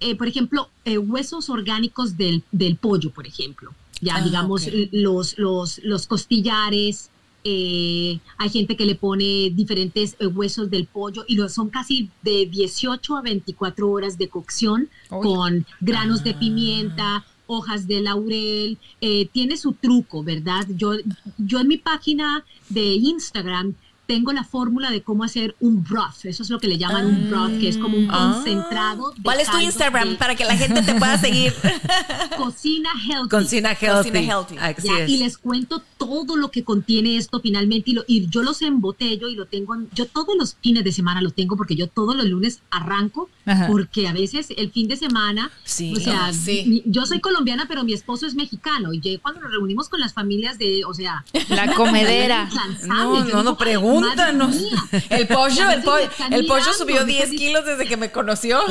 eh, por ejemplo, eh, huesos orgánicos del, del pollo, por ejemplo. Ya, Ah, digamos, los, los, los costillares. eh, hay gente que le pone diferentes eh, huesos del pollo y lo, son casi de 18 a 24 horas de cocción con granos de pimienta, hojas de laurel. eh, tiene su truco, ¿verdad? Yo, yo en mi página de Instagram tengo la fórmula de cómo hacer un broth. Eso es lo que le llaman un broth, que es como un Ah. concentrado. de ¿Cuál es tu Instagram de para que la gente te pueda seguir? Cocina healthy. Cocina healthy. Cocina healthy. Ya, es. y les cuento todo lo que contiene esto finalmente y, lo- y yo los embotello y lo tengo, en- yo todos los fines de semana lo tengo porque yo todos los lunes arranco Ajá. porque a veces el fin de semana, Sí. o sea, Ah, sí. mi- yo soy colombiana pero mi esposo es mexicano y yo cuando nos reunimos con las familias de, o sea, La comedera. No, Yo no, no, digo, pregúntanos. El pollo, el, el pollo subió y 10 dices, kilos desde que me conoció.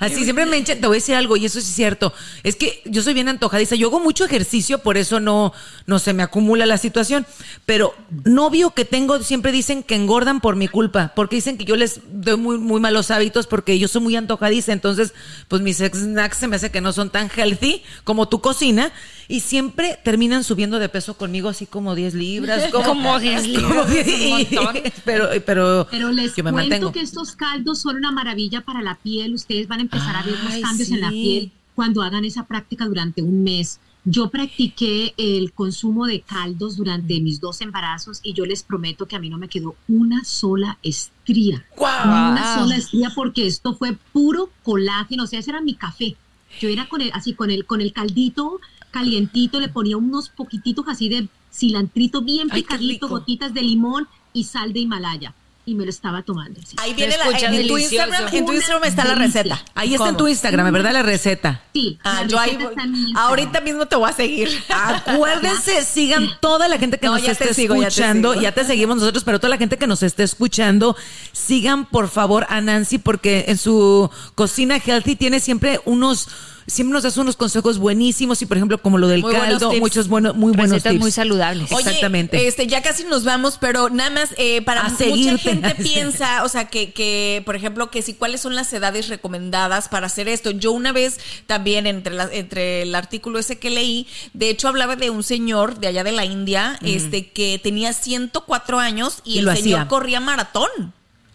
Así siempre me hincha, te voy a decir algo, y eso es cierto. Es que yo soy bien antojadiza. Yo hago mucho ejercicio, por eso no, no se me acumula la situación. Pero novio que tengo siempre dicen que engordan por mi culpa, porque dicen que yo les doy muy, muy malos hábitos porque yo soy muy antojadiza. Entonces, pues mis snacks se me hace que no son tan healthy como tu cocina. Y siempre terminan subiendo de peso conmigo, así como 10 libras. Como, Como 10 libras, como es un montón. Pero, pero, Pero les yo me cuento mantengo. que estos caldos son una maravilla para la piel. Ustedes van a empezar a ver los Ay, cambios en la sí. piel cuando hagan esa práctica durante un mes. Yo practiqué el consumo de caldos durante mis dos embarazos y yo les prometo que a mí no me quedó una sola estría. ¡Guau! Una sola estría porque esto fue puro colágeno. O sea, ese era mi café. Yo era con el, así con el, con el caldito calientito, le ponía unos poquititos así de cilantrito bien picadito, gotitas de limón y sal de Himalaya. Y me lo estaba tomando. así. Ahí viene la, escucha en, tu. Instagram, en tu Instagram está la receta. Ahí está en tu. Instagram, ¿verdad? La receta. Sí, Ah, la yo ahí receta voy- está en mi Instagram. ahorita mismo te voy a seguir. Acuérdense, sigan toda la gente que No, nos esté sigo, ya te escuchando. Ya te, seguimos nosotros, pero toda la gente que nos esté escuchando, sigan por favor a Nancy porque en su cocina healthy tiene siempre unos, siempre nos hace unos consejos buenísimos y por ejemplo como lo del Muy caldo, tips. muchos buenos, muy buenos Recetas tips. muy saludables. Oye, Exactamente. Este, ya casi nos vamos, pero nada más eh, para A mucha seguirte. gente piensa, o sea, que, que, por ejemplo, que si cuáles son las edades recomendadas para hacer esto. Yo una vez también entre la, entre el artículo ese que leí, de hecho hablaba de un señor de allá de la India, este, que tenía 104 años y, Y el lo señor hacía. corría maratón.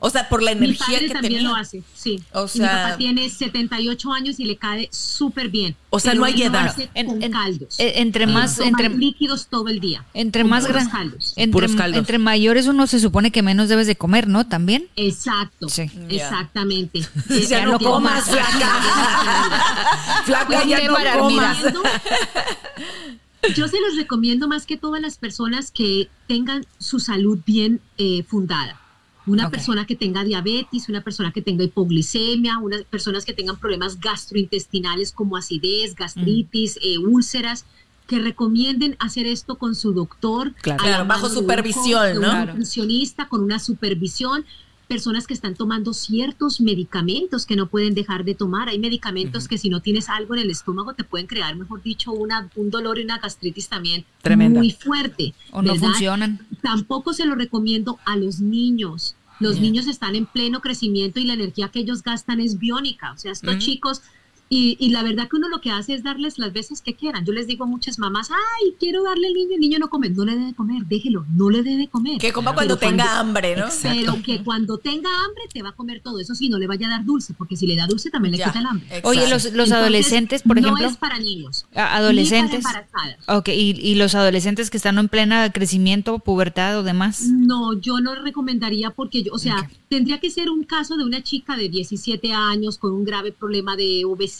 O sea, por la energía Mi padre que también tenía. lo hace, sí. O sea- mi papá tiene 78 años y le cae súper bien. O sea, no hay edad. En- con en- caldos. eh, entre más- entre- líquidos todo el día. Entre más gran- caldos. entre, Puros caldos. entre mayores uno se supone que menos debes de comer, ¿no? También. Exacto, Sí. exactamente. Ya Es no lo que comas, más- flaca. Flaca, Pues, ya no para comas. Yo se los recomiendo más que todas las personas que tengan su salud bien eh, fundada. Una persona que tenga diabetes, una persona que tenga hipoglicemia, unas personas que tengan problemas gastrointestinales como acidez, gastritis, eh, úlceras, que recomienden hacer esto con su doctor. Claro. bajo supervisión, ¿no? Un nutricionista con una supervisión. Personas que están tomando ciertos medicamentos que no pueden dejar de tomar. Hay medicamentos que si no tienes algo en el estómago te pueden crear, mejor dicho, una, un dolor y una gastritis también Tremenda. muy fuerte. O no ¿verdad? funcionan. Tampoco se lo recomiendo a los niños. Los niños están en pleno crecimiento y la energía que ellos gastan es biónica. O sea, estos chicos, y, y la verdad que uno lo que hace es darles las veces que quieran. Yo les digo a muchas mamás, ay, quiero darle al niño, el niño no come, no le debe comer, déjelo, no le debe comer. Que coma Pero cuando tenga hambre, ¿no? Pero que cuando tenga hambre te va a comer todo. Eso sí, no le vaya a dar dulce, porque si le da dulce también le Ya, quita el hambre. exacto. Oye, los, los Entonces, adolescentes, por ejemplo. No es para niños. adolescentes. Ni para embarazadas. Ok, y, y los adolescentes que están en plena crecimiento, pubertad o demás. No, yo no recomendaría porque yo, o sea, tendría que ser un caso de una chica de 17 años con un grave problema de obesidad,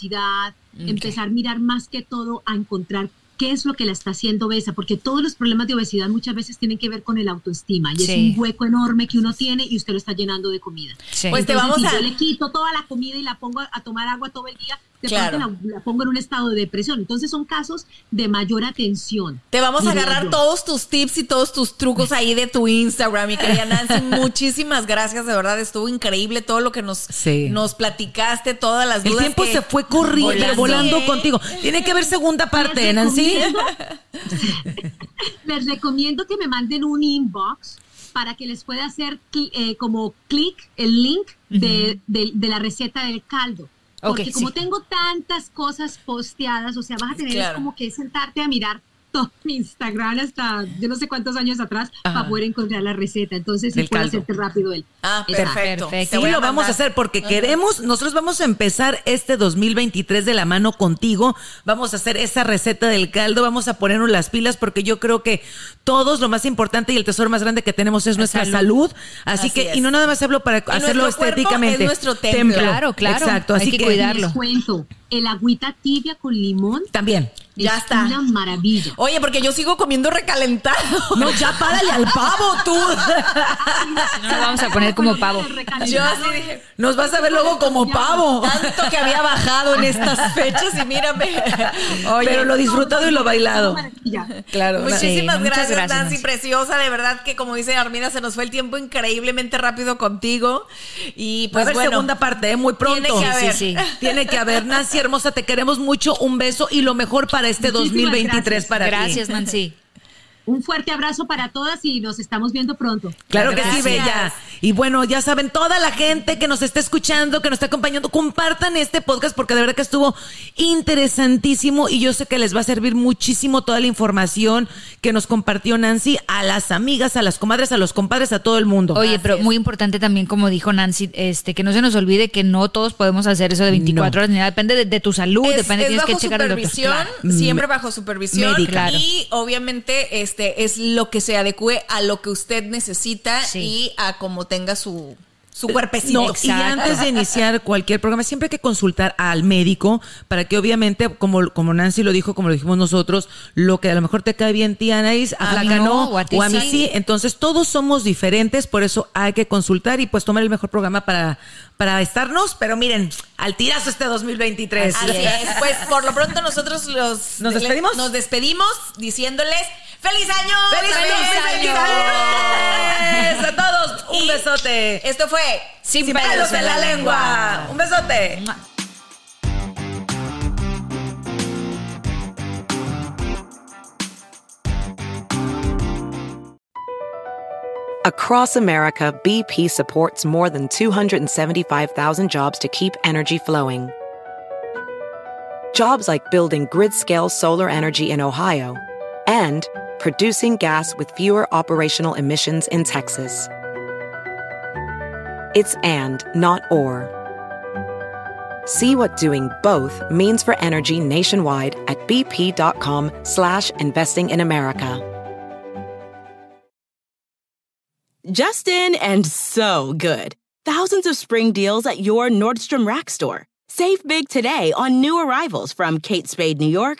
empezar a mirar más que todo a encontrar qué es lo que la está haciendo obesa, porque todos los problemas de obesidad muchas veces tienen que ver con el autoestima y Sí. es un hueco enorme que uno tiene y usted lo está llenando de comida. Sí. Pues te vamos si a- yo le quito toda la comida y la pongo a, a tomar agua todo el día, de Claro. pronto la, la pongo en un estado de depresión. Entonces son casos de mayor atención. Te vamos a agarrar yo. todos tus tips y todos tus trucos ahí de tu Instagram, mi querida Nancy. Muchísimas gracias, de verdad, estuvo increíble todo lo que nos, Sí. nos platicaste, todas las El dudas. tiempo que- se fue corriendo, volando, contigo. Tiene que haber segunda parte, Les Nancy. les recomiendo que me manden un inbox para que les pueda hacer eh, como clic el link de, de- de la receta del caldo. Porque como sí. tengo tantas cosas posteadas, o sea, vas a tener Claro. como que sentarte a mirar todo mi Instagram hasta yo no sé cuántos años atrás Ajá. para poder encontrar la receta. Entonces, sí puedo caldo. harte rápido él. Ah, perfecto. Perfecto. Sí, lo vamos a hacer porque queremos, nosotros vamos a empezar este 2023 de la mano contigo. Vamos a hacer esa receta del caldo, vamos a ponernos las pilas porque yo creo que todos lo más importante y el tesoro más grande que tenemos es nuestra salud. Así, Así que, es. y no nada más hablo para hacerlo estéticamente. es nuestro templo. Claro, claro. Exacto, Hay así que que, cuidarlo. Les cuento, el agüita tibia con limón también. Ya es está. una maravilla. Oye, porque yo sigo comiendo recalentado. No, ya párale al pavo tú. No lo vamos a poner como pavo. Yo así dije, Nos vas a ver luego como pavo. tanto que había bajado en estas fechas y mírame. Oye, Pero lo disfrutado y lo bailado. Maravilla. Claro. Muchísimas Sí, gracias, gracias, Nancy, preciosa. De verdad que, como dice Armina, se nos fue el tiempo increíblemente rápido contigo. Y Va a pues haber bueno, segunda parte, ¿eh? muy pronto. Tiene que haber. Sí, sí. Tiene que haber. Nancy hermosa, te queremos mucho. Un beso y lo mejor para este Muchísimas 2023 gracias. para ti. Gracias, Nancy. Un fuerte abrazo para todas y nos estamos viendo pronto. Claro que sí. Bella. Y bueno, ya saben, toda la gente que nos está escuchando, que nos está acompañando, compartan este podcast porque de verdad que estuvo interesantísimo y yo sé que les va a servir muchísimo toda la información que nos compartió Nancy a las amigas, a las comadres, a los compadres, a todo el mundo. Oye, pero muy importante también, como dijo Nancy, este, que no se nos olvide que no todos podemos hacer eso de 24 No. horas ni nada. Depende de, de tu salud, es, depende, es tienes que checar el doctor. Claro. siempre bajo supervisión. Médica. Y obviamente este es lo que se adecue a lo que usted necesita Sí. y a como tenga su, su cuerpecito. No, y antes de iniciar cualquier programa, siempre hay que consultar al médico para que obviamente, como, como Nancy lo dijo, como lo dijimos nosotros, lo que a lo mejor te cae bien, tía Anaís, a, A Flaca no, o a ti mí sí. sí. Entonces, todos somos diferentes, por eso hay que consultar y pues tomar el mejor programa para, para estarnos. Pero miren, al tirazo este 2023. Así es. Pues por lo pronto nosotros los ¿Nos despedimos? nos despedimos diciéndoles ¡Feliz año! ¡Feliz ¡Feliz 2023! A todos, un Y besote. Esto fue Sin, Sin pelos en la lengua. Un besote. Across America, BP supports more than 275,000 jobs to keep energy flowing. Jobs like building grid scale solar energy in Ohio and producing gas with fewer operational emissions in Texas. It's and, not or. See what doing both means for energy nationwide at bp.com slash investing in America. Justin and so good. Thousands of spring deals at your Nordstrom Rack store. Save big today on new arrivals from Kate Spade New York,